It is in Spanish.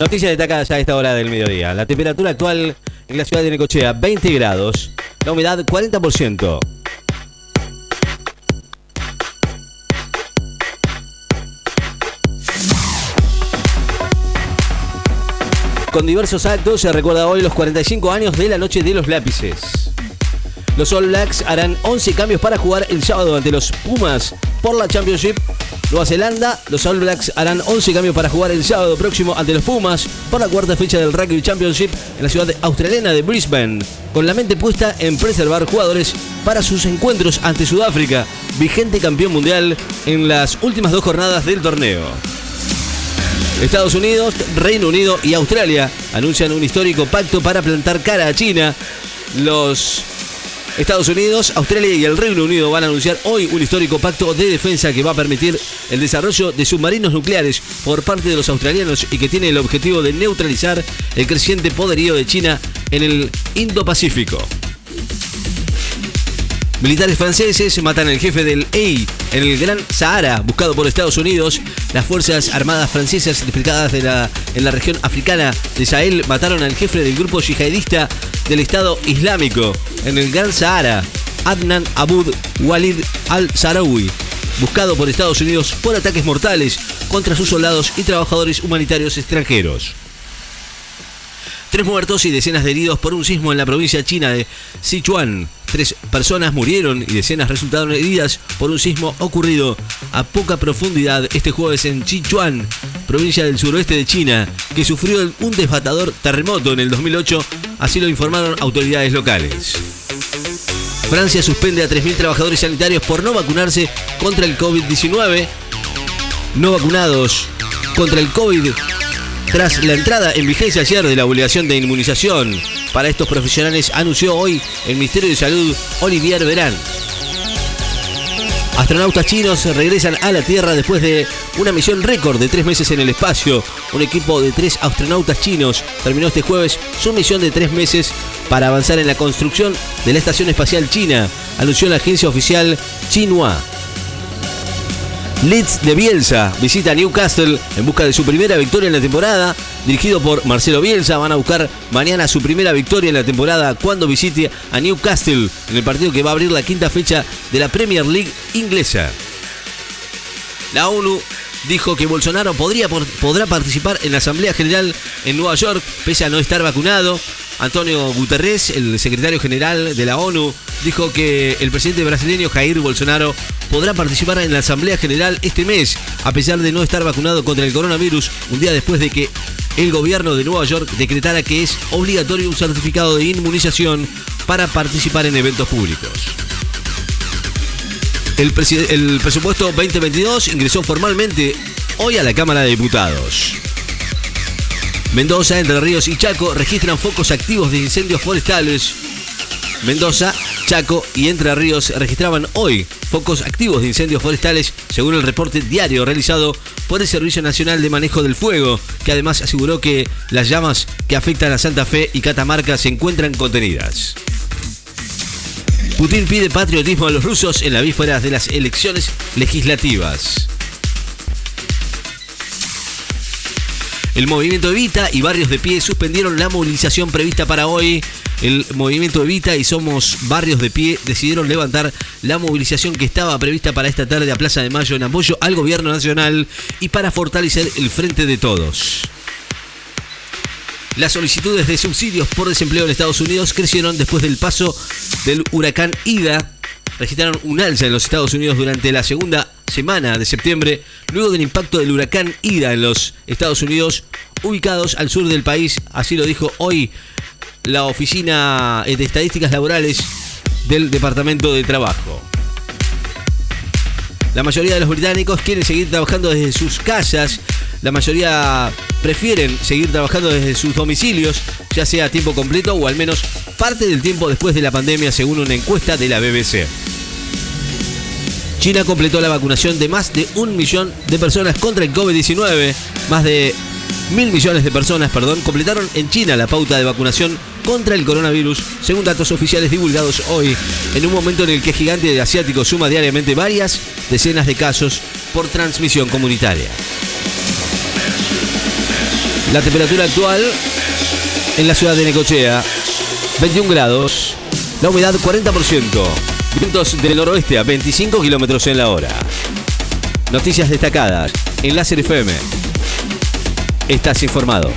Noticias destacadas a esta hora del mediodía. La temperatura actual en la ciudad de Necochea, 20 grados. La humedad, 40%. Con diversos actos se recuerda hoy los 45 años de la Noche de los Lápices. Los All Blacks harán 11 cambios para jugar el sábado ante los Pumas por la Championship. Nueva Zelanda, los All Blacks harán 11 cambios para jugar el sábado próximo ante los Pumas por la cuarta fecha del Rugby Championship en la ciudad australiana de Brisbane, con la mente puesta en preservar jugadores para sus encuentros ante Sudáfrica, vigente campeón mundial en las últimas dos jornadas del torneo. Estados Unidos, Reino Unido y Australia anuncian un histórico pacto para plantar cara a China. Los Estados Unidos, Australia y el Reino Unido van a anunciar hoy un histórico pacto de defensa que va a permitir el desarrollo de submarinos nucleares por parte de los australianos y que tiene el objetivo de neutralizar el creciente poderío de China en el Indo-Pacífico. Militares franceses matan al jefe del EI en el Gran Sahara, buscado por Estados Unidos. Las Fuerzas Armadas francesas desplegadas de la, en la región africana de Sahel mataron al jefe del grupo yihadista del Estado Islámico en el Gran Sahara, Adnan Abud Walid al-Sarawi, buscado por Estados Unidos por ataques mortales contra sus soldados y trabajadores humanitarios extranjeros. Tres muertos y decenas de heridos por un sismo en la provincia china de Sichuan. Tres personas murieron y decenas resultaron heridas por un sismo ocurrido a poca profundidad este jueves en Sichuan, provincia del suroeste de China, que sufrió un devastador terremoto en el 2008, así lo informaron autoridades locales. Francia suspende a 3.000 trabajadores sanitarios por no vacunarse contra el COVID-19. No vacunados contra el COVID tras la entrada en vigencia ayer de la obligación de inmunización para estos profesionales, anunció hoy el Ministerio de Salud Olivier Verán. Astronautas chinos regresan a la Tierra después de una misión récord de tres meses en el espacio. Un equipo de tres astronautas chinos terminó este jueves su misión de tres meses para avanzar en la construcción de la Estación Espacial China, anunció la agencia oficial Xinhua. Leeds de Bielsa visita Newcastle en busca de su primera victoria en la temporada. Dirigido por Marcelo Bielsa, van a buscar mañana su primera victoria en la temporada cuando visite a Newcastle en el partido que va a abrir la quinta fecha de la Premier League inglesa. La ONU dijo que Bolsonaro podría, podrá participar en la Asamblea General en Nueva York pese a no estar vacunado. Antonio Guterres, el secretario general de la ONU, dijo que el presidente brasileño Jair Bolsonaro podrá participar en la Asamblea General este mes, a pesar de no estar vacunado contra el coronavirus, un día después de que el gobierno de Nueva York decretara que es obligatorio un certificado de inmunización para participar en eventos públicos. El, presupuesto 2022 ingresó formalmente hoy a la Cámara de Diputados. Mendoza, Entre Ríos y Chaco registran focos activos de incendios forestales. Mendoza, Chaco y Entre Ríos registraban hoy focos activos de incendios forestales, según el reporte diario realizado por el Servicio Nacional de Manejo del Fuego, que además aseguró que las llamas que afectan a Santa Fe y Catamarca se encuentran contenidas. Putin pide patriotismo a los rusos en la víspera de las elecciones legislativas. El movimiento Evita y Barrios de Pie suspendieron la movilización prevista para hoy. El movimiento Evita y Somos Barrios de Pie decidieron levantar la movilización que estaba prevista para esta tarde a Plaza de Mayo en apoyo al gobierno nacional y para fortalecer el frente de todos. Las solicitudes de subsidios por desempleo en Estados Unidos crecieron después del paso del huracán Ida. Registraron un alza en los Estados Unidos durante la segunda semana de septiembre, luego del impacto del huracán Ida en los Estados Unidos, ubicados al sur del país. Así lo dijo hoy la Oficina de Estadísticas Laborales del Departamento de Trabajo. La mayoría de los británicos quieren seguir trabajando desde sus casas. La mayoría prefieren seguir trabajando desde sus domicilios, ya sea a tiempo completo o al menos parte del tiempo después de la pandemia, según una encuesta de la BBC. China completó la vacunación de más de un millón de personas contra el COVID-19. Más de mil millones de personas, perdón, completaron en China la pauta de vacunación contra el coronavirus, según datos oficiales divulgados hoy, en un momento en el que el gigante asiático suma diariamente varias decenas de casos por transmisión comunitaria. La temperatura actual en la ciudad de Necochea, 21 grados. La humedad 40%. Vientos del noroeste a 25 kilómetros en la hora. Noticias destacadas en Láser FM. Estás informado.